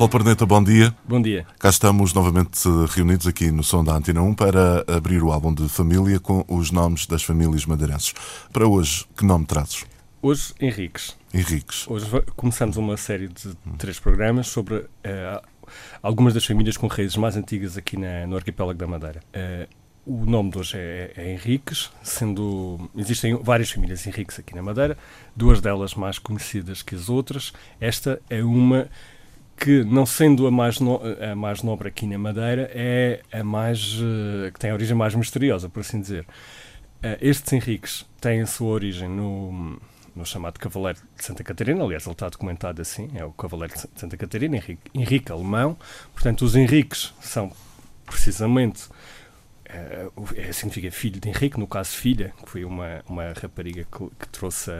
Paulo Perneta, bom dia. Bom dia. Cá estamos novamente reunidos aqui no Som da Antena 1 para abrir o álbum de família com os nomes das famílias madeirenses. Para hoje, que nome trazes? Hoje, Henriques. Henriques. Hoje começamos uma série de três programas sobre uh, algumas das famílias com raízes mais antigas aqui na, no arquipélago da Madeira. Uh, o nome de hoje é, é, Henriques, sendo existem várias famílias Henriques aqui na Madeira, duas delas mais conhecidas que as outras. Esta é uma que, não sendo a mais, no, a mais nobre aqui na Madeira, é a mais. Uh, que tem a origem mais misteriosa, por assim dizer. Uh, estes Henriques têm a sua origem no, no chamado Cavaleiro de Santa Catarina, aliás, ele está documentado assim: é o Cavaleiro de Santa Catarina, Henrique, Henrique Alemão. Portanto, os Henriques são precisamente. Uh, significa filho de Henrique, no caso filha, que foi uma, uma rapariga que, que trouxe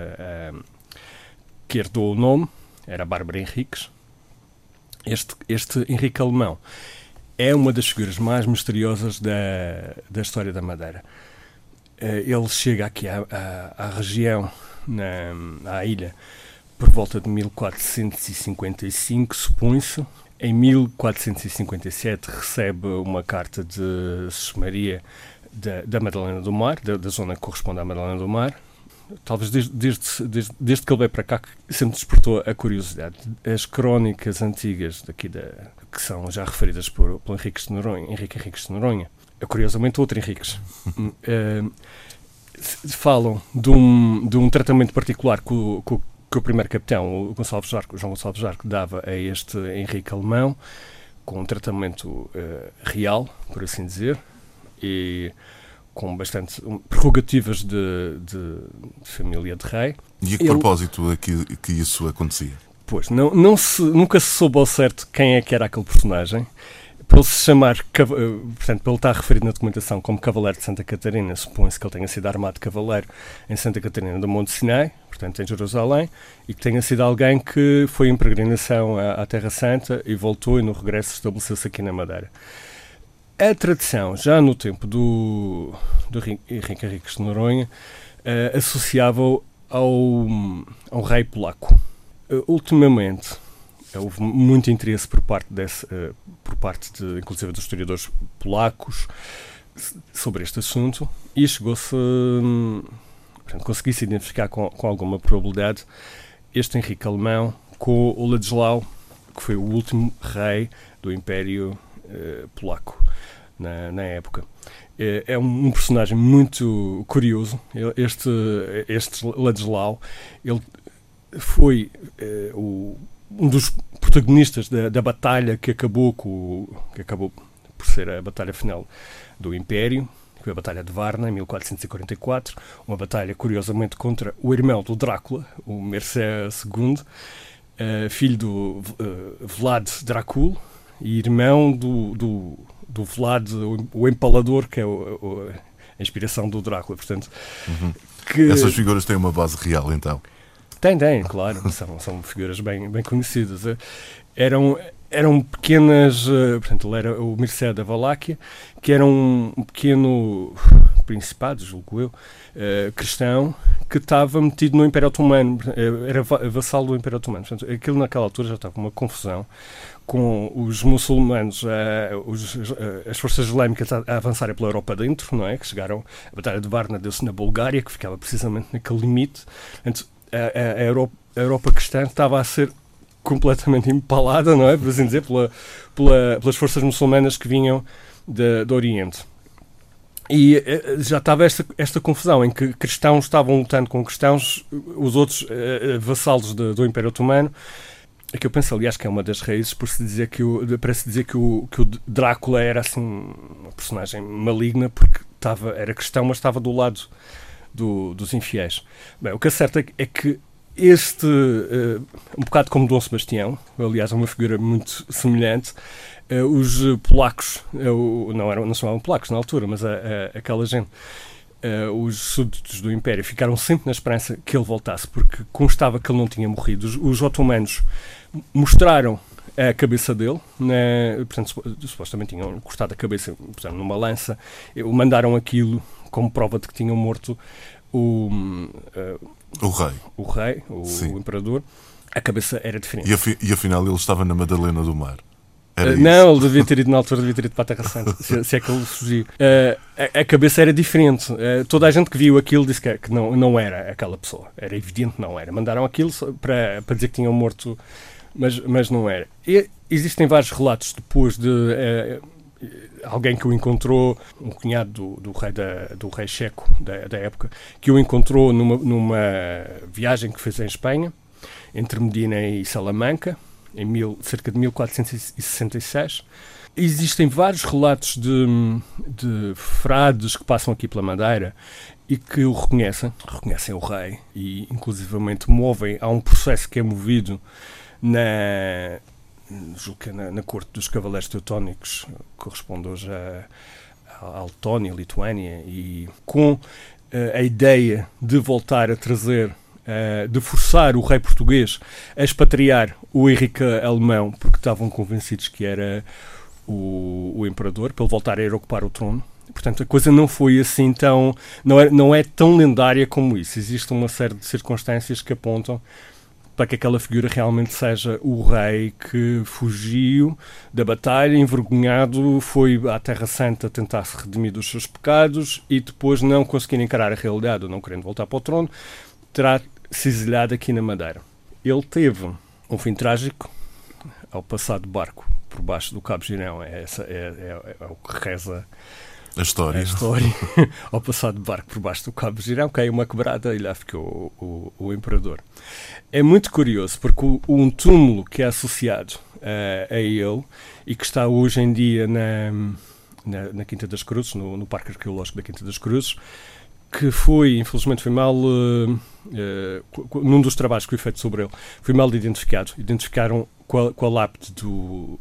que herdou o nome, era Bárbara Henriques, este, este Henrique Alemão é uma das figuras mais misteriosas da, da história da Madeira. Eh, ele chega aqui à, à, à região, na, à ilha, por volta de 1455, supõe-se. Em 1457 recebe uma carta de Maria da, da Madalena do Mar, da, da zona que corresponde à Madalena do Mar, talvez desde, desde, desde, desde, que ele veio para cá, que sempre despertou a curiosidade. As crónicas antigas daqui da, que são já referidas por, pelo Henrique de Noronha, Henrique Henriques de Noronha, é curiosamente outro Henriques, uh, falam de um, de um tratamento particular que o, que o primeiro capitão, o Gonçalves Jarco, João Gonçalves Jarco, dava a este Henrique Alemão, com um tratamento uh, real, por assim dizer, e com bastante prerrogativas de, de, de, família de rei. E a que Ele, propósito é que, que isso acontecia? Pois, não, não se, nunca se soube ao certo quem é que era aquele personagem. Para ele se chamar, eh, portanto, para ele estar referido na documentação como Cavaleiro de Santa Catarina, supõe-se que ele tenha sido armado de cavaleiro em Santa Catarina do Monte Sinai, portanto, em Jerusalém, e que tenha sido alguém que foi em peregrinação à, à Terra Santa e voltou e no regresso estabeleceu-se aqui na Madeira. A tradição, já no tempo do, do Henrique Henriques de Noronha, uh, associava-o ao, ao rei polaco. Uh, ultimamente, houve muito interesse por parte, desse, uh, por parte de, inclusive dos historiadores polacos sobre este assunto e chegou-se, um, consegui-se identificar com, com alguma probabilidade este Henrique Alemão com o Ladislau, que foi o último rei do Império uh, Polaco na, na época. É, é um, personagem muito curioso. Este, este Ladislau, ele foi uh, o, um dos protagonistas da, da, batalha que acabou, com, que acabou por ser a batalha final do Império, que foi a Batalha de Varna, em 1444, uma batalha, curiosamente, contra o irmão do Drácula, o Mercé II, uh, filho do uh, Vlad Dracul e irmão do, do do Vlad, o, o empalador, que é o, o, a inspiração do Drácula. Portanto, uhum. que... Essas figuras têm uma base real, então? Tem, tem, claro. são, são figuras bem, bem conhecidas. Eram, eram pequenas. Eh, portanto, ele era o Mircea da Valáquia, que era um, pequeno principado, julgo eu, Uh, cristão que estava metido no Império Otomano, era vassalo do Império Otomano. Portanto, aquilo naquela altura já estava uma confusão com os muçulmanos, uh, os, uh, as forças islâmicas a, a, avançarem pela Europa dentro, não é? Que chegaram, a Batalha de Varna deu-se na Bulgária, que ficava precisamente naquele limite. Portanto, a, a, Europa, a Europa cristã estava a ser completamente empalada, não é? Por assim dizer, pela, pela, pelas forças muçulmanas que vinham do Oriente. E eh, já estava esta, esta confusão em que cristãos estavam lutando com cristãos, os outros uh, vassalos de, do Império Otomano, é que eu penso, aliás, que é uma das raízes por se dizer que o, para se dizer que o, que o Drácula era assim uma personagem maligna porque estava, era cristão, mas estava do lado do, dos infiéis. Bem, o que é certo é que este, uh, um bocado como Dom Sebastião, aliás, é uma figura muito semelhante, uh, os polacos, uh, não, eram, não se chamavam polacos na altura, mas a, a, aquela gente, os súditos do Império, ficaram sempre na esperança que ele voltasse, porque constava que ele não tinha morrido. Os, os otomanos mostraram a cabeça dele, né, portanto, supostamente tinham cortado a cabeça portanto, numa lança, mandaram aquilo como prova de que tinham morto o, uh, o rei, o, rei o, o, imperador. A cabeça era diferente. E, afi e afinal ele estava na Madalena do Mar. Uh, não, ele devia ter ido na altura, devia ter ido para a Terra Santa, se, se, é que ele fugiu. Uh, a, a, cabeça era diferente. Uh, toda a gente que viu aquilo disse que, que, não, não era aquela pessoa. Era evidente que não era. Mandaram aquilo para, para dizer que tinham morto, mas, mas não era. E existem vários relatos depois de alguém que o encontrou, um cunhado do, do rei, da, do rei checo da, da, época, que o encontrou numa, numa viagem que fez em Espanha, entre Medina e Salamanca, em mil, cerca de 1466. Existem vários relatos de, de frades que passam aqui pela Madeira e que o reconhecem, reconhecem o rei e inclusivamente movem a um processo que é movido na, julgo que na, na corte dos cavaleiros teutónicos, corresponde hoje a, a Letónia, Lituânia, e com uh, a ideia de voltar a trazer, uh, de forçar o rei português a expatriar o Henrique alemão, porque estavam convencidos que era o, o imperador, para ele voltar a ir ocupar o trono. Portanto, a coisa não foi assim tão. Não é, não é tão lendária como isso. Existe uma série de circunstâncias que apontam para que aquela figura realmente seja o rei que fugiu da batalha, envergonhado, foi à Terra Santa tentar se redimir dos seus pecados e depois, não conseguindo encarar a realidade, ou não querendo voltar para o trono, terá se exilhado aqui na Madeira. Ele teve um fim trágico ao passar de barco por baixo do Cabo Girão. É, essa, é, é, é o que reza a história. A história. Ao passar de barco por baixo do Cabo Girão, caiu uma quebrada e lá ficou o, o, o imperador. É muito curioso, porque o, um túmulo que é associado uh, a ele e que está hoje em dia na, na, na Quinta das Cruzes, no, no, Parque Arqueológico da Quinta das Cruzes, que foi, infelizmente, foi mal. Uh, uh, num dos trabalhos que foi feito sobre ele, foi mal identificado. Identificaram com a, com a lápide do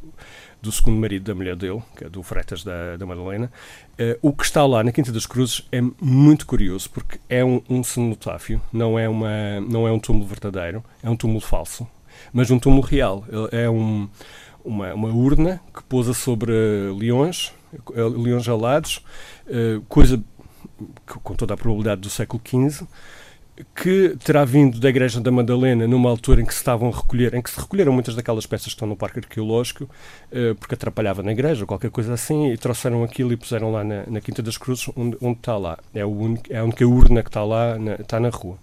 do segundo marido da mulher dele, que é do Freitas da, da Madalena. Uh, o que está lá na Quinta das Cruzes é muito curioso, porque é um, um cenotáfio, não é, uma, não é um túmulo verdadeiro, é um túmulo falso, mas um túmulo real. É um, uma, uma urna que pousa sobre leões, eh, leões alados, uh, coisa com toda a probabilidade do século XV, que terá vindo da Igreja da Madalena numa altura em que se estavam a recolher, em que se recolheram muitas daquelas peças que estão no Parque Arqueológico, eh, porque atrapalhava na igreja, qualquer coisa assim, e trouxeram aquilo e puseram lá na, na Quinta das Cruzes, onde, onde está lá. É, o único, é a única urna que está lá, na, está na rua.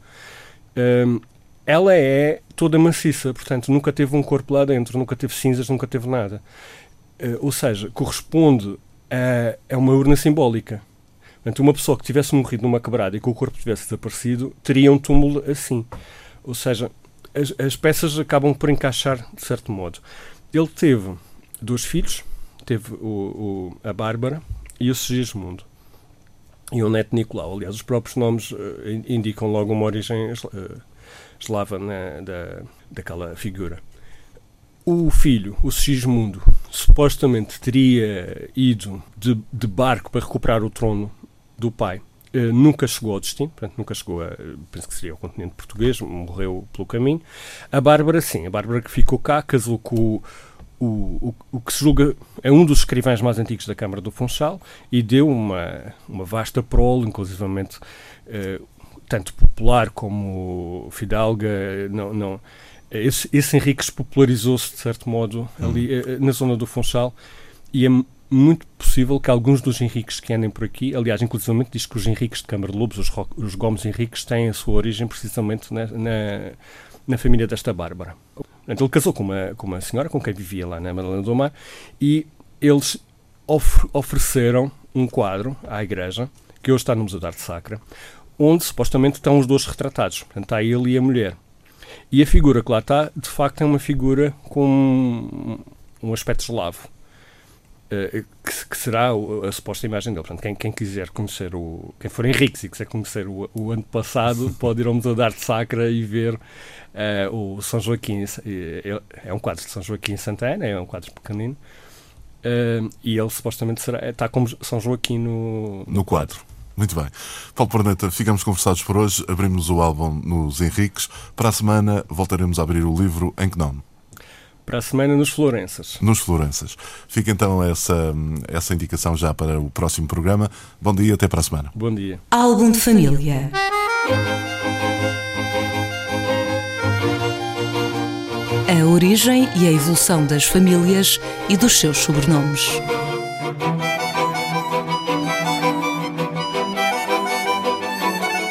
Um, ela é toda maciça, portanto, nunca teve um corpo lá dentro, nunca teve cinzas, nunca teve nada. Uh, ou seja, corresponde a uma urna simbólica. Portanto, uma pessoa que tivesse morrido numa quebrada e que o corpo tivesse desaparecido teria um túmulo assim. Ou seja, as, as peças acabam por encaixar de certo modo. Ele teve dois filhos, teve o, o a Bárbara e o Sigismundo. E o neto Nicolau. Aliás, os próprios nomes uh, indicam logo uma origem uh, eslava né, da, daquela figura. O filho, o Sigismundo, supostamente teria ido de, de barco para recuperar o trono do pai uh, nunca chegou ao destino, portanto, nunca chegou a, penso que seria o continente português, morreu pelo caminho. A Bárbara, sim, a Bárbara que ficou cá, casou com o, o, o, que se julga é um dos escrivães mais antigos da Câmara do Funchal e deu uma, uma vasta prole, inclusivamente uh, tanto popular como fidalga, não, não esse, esse Henriques popularizou-se de certo modo ali uh, na zona do Funchal e é muito possível que alguns dos Henriques que andem por aqui, aliás, inclusivamente diz que os Henriques de Câmara de Lobos, os, os Gomes Henriques, têm a sua origem precisamente na, na, na família desta Bárbara. Então, ele casou com uma, com uma senhora com quem vivia lá na Madalena do Mar e eles of, ofereceram um quadro à igreja, que hoje está no Museu de Arte Sacra, onde supostamente estão os dois retratados. Portanto, está ele e a mulher. E a figura que lá está, de facto, é uma figura com um aspecto eslavo que, que, será a, a, suposta imagem dele. Portanto, quem, quem, quiser conhecer o. Quem for Henriques e quiser conhecer o, o ano passado, pode ir ao Museu de Arte Sacra e ver uh, o São Joaquim. É, é um quadro de São Joaquim Santana, é um quadro pequenino. Uh, e ele supostamente será, está como São Joaquim no, no quadro. Muito bem. Paulo Perneta, ficamos conversados por hoje. Abrimos o álbum nos Henriques. Para a semana voltaremos a abrir o livro em que nome? Para a semana nos Florenças. Nos Florenças. Fica então essa, essa indicação já para o próximo programa. Bom dia, até para a semana. Bom dia. Álbum de família. A origem e a evolução das famílias e dos seus sobrenomes.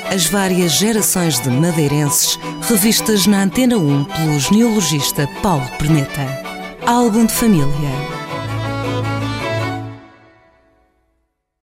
As várias gerações de madeirenses revistas na Antena 1 pelo genealogista Paulo Perneta. Álbum de família